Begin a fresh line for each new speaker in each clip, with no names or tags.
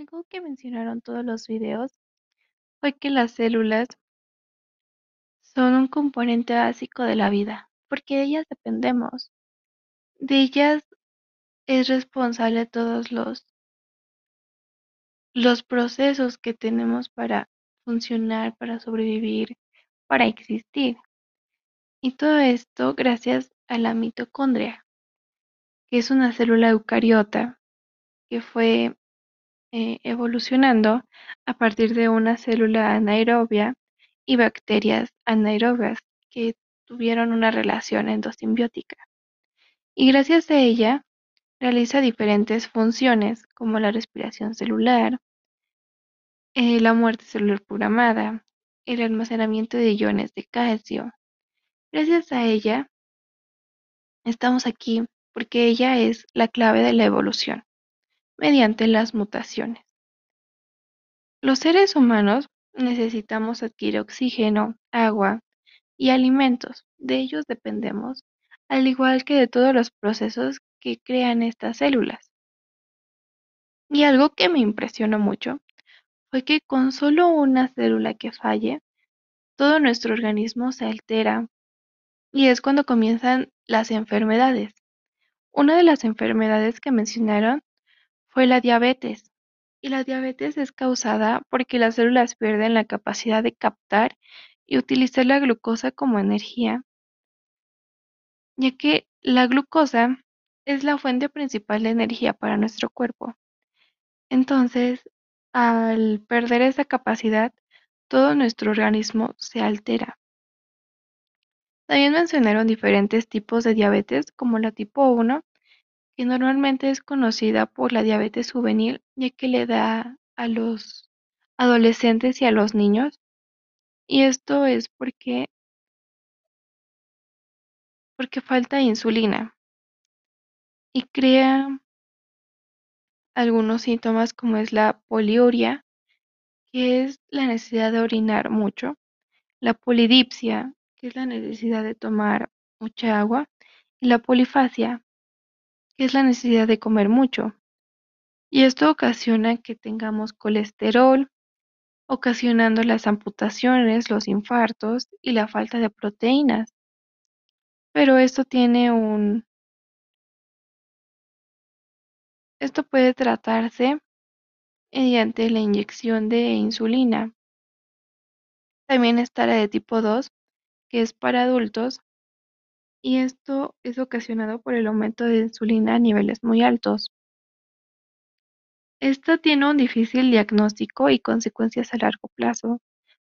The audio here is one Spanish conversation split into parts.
Algo que mencionaron todos los videos fue que las células son un componente básico de la vida, porque de ellas dependemos. De ellas es responsable todos los, los procesos que tenemos para funcionar, para sobrevivir, para existir. Y todo esto gracias a la mitocondria, que es una célula eucariota que fue evolucionando a partir de una célula anaerobia y bacterias anaerobias que tuvieron una relación endosimbiótica. Y gracias a ella realiza diferentes funciones como la respiración celular, eh, la muerte celular programada, el almacenamiento de iones de calcio. Gracias a ella estamos aquí porque ella es la clave de la evolución mediante las mutaciones. Los seres humanos necesitamos adquirir oxígeno, agua y alimentos. De ellos dependemos, al igual que de todos los procesos que crean estas células. Y algo que me impresionó mucho fue que con solo una célula que falle, todo nuestro organismo se altera y es cuando comienzan las enfermedades. Una de las enfermedades que mencionaron fue la diabetes. Y la diabetes es causada porque las células pierden la capacidad de captar y utilizar la glucosa como energía, ya que la glucosa es la fuente principal de energía para nuestro cuerpo. Entonces, al perder esa capacidad, todo nuestro organismo se altera. También mencionaron diferentes tipos de diabetes, como la tipo 1, que normalmente es conocida por la diabetes juvenil, ya que le da a los adolescentes y a los niños. Y esto es porque, porque falta insulina y crea algunos síntomas como es la poliuria, que es la necesidad de orinar mucho, la polidipsia, que es la necesidad de tomar mucha agua, y la polifasia, es la necesidad de comer mucho. Y esto ocasiona que tengamos colesterol, ocasionando las amputaciones, los infartos y la falta de proteínas. Pero esto tiene un... Esto puede tratarse mediante la inyección de insulina. También está la de tipo 2, que es para adultos y esto es ocasionado por el aumento de insulina a niveles muy altos. Esto tiene un difícil diagnóstico y consecuencias a largo plazo,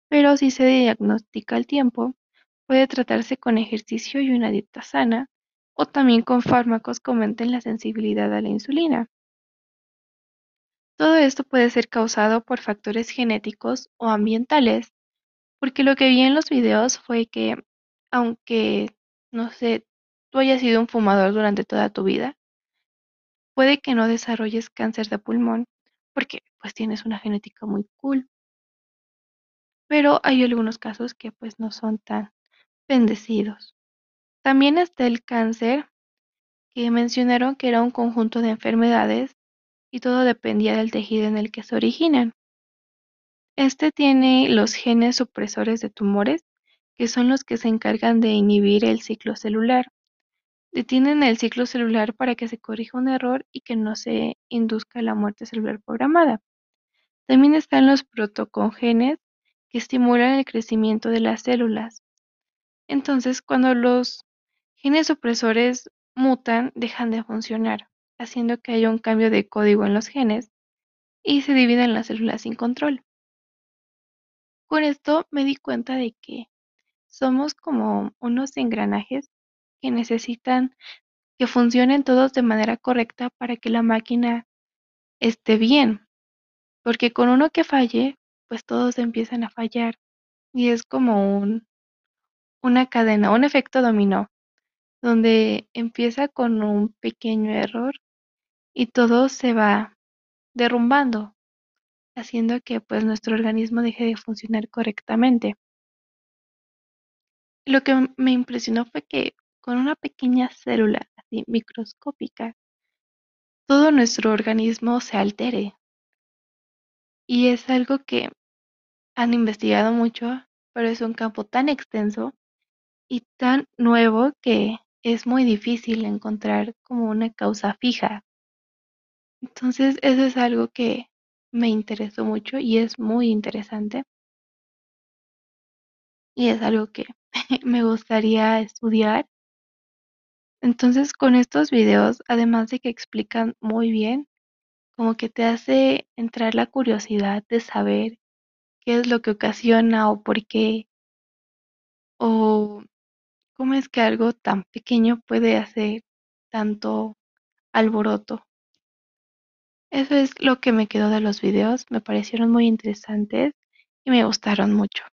pero si se diagnostica al tiempo, puede tratarse con ejercicio y una dieta sana, o también con fármacos que aumenten la sensibilidad a la insulina. Todo esto puede ser causado por factores genéticos o ambientales, porque lo que vi en los videos fue que, aunque no sé, tú hayas sido un fumador durante toda tu vida, puede que no desarrolles cáncer de pulmón porque pues tienes una genética muy cool. Pero hay algunos casos que pues no son tan bendecidos. También está el cáncer, que mencionaron que era un conjunto de enfermedades y todo dependía del tejido en el que se originan. Este tiene los genes supresores de tumores que son los que se encargan de inhibir el ciclo celular. Detienen el ciclo celular para que se corrija un error y que no se induzca la muerte celular programada. También están los protocongenes que estimulan el crecimiento de las células. Entonces, cuando los genes supresores mutan, dejan de funcionar, haciendo que haya un cambio de código en los genes y se dividen las células sin control. Con esto me di cuenta de que somos como unos engranajes que necesitan que funcionen todos de manera correcta para que la máquina esté bien. Porque con uno que falle, pues todos empiezan a fallar. Y es como un, una cadena, un efecto dominó, donde empieza con un pequeño error y todo se va derrumbando, haciendo que pues nuestro organismo deje de funcionar correctamente. Lo que me impresionó fue que con una pequeña célula así microscópica, todo nuestro organismo se altere. Y es algo que han investigado mucho, pero es un campo tan extenso y tan nuevo que es muy difícil encontrar como una causa fija. Entonces, eso es algo que me interesó mucho y es muy interesante. Y es algo que me gustaría estudiar. Entonces, con estos videos, además de que explican muy bien, como que te hace entrar la curiosidad de saber qué es lo que ocasiona o por qué, o cómo es que algo tan pequeño puede hacer tanto alboroto. Eso es lo que me quedó de los videos, me parecieron muy interesantes y me gustaron mucho.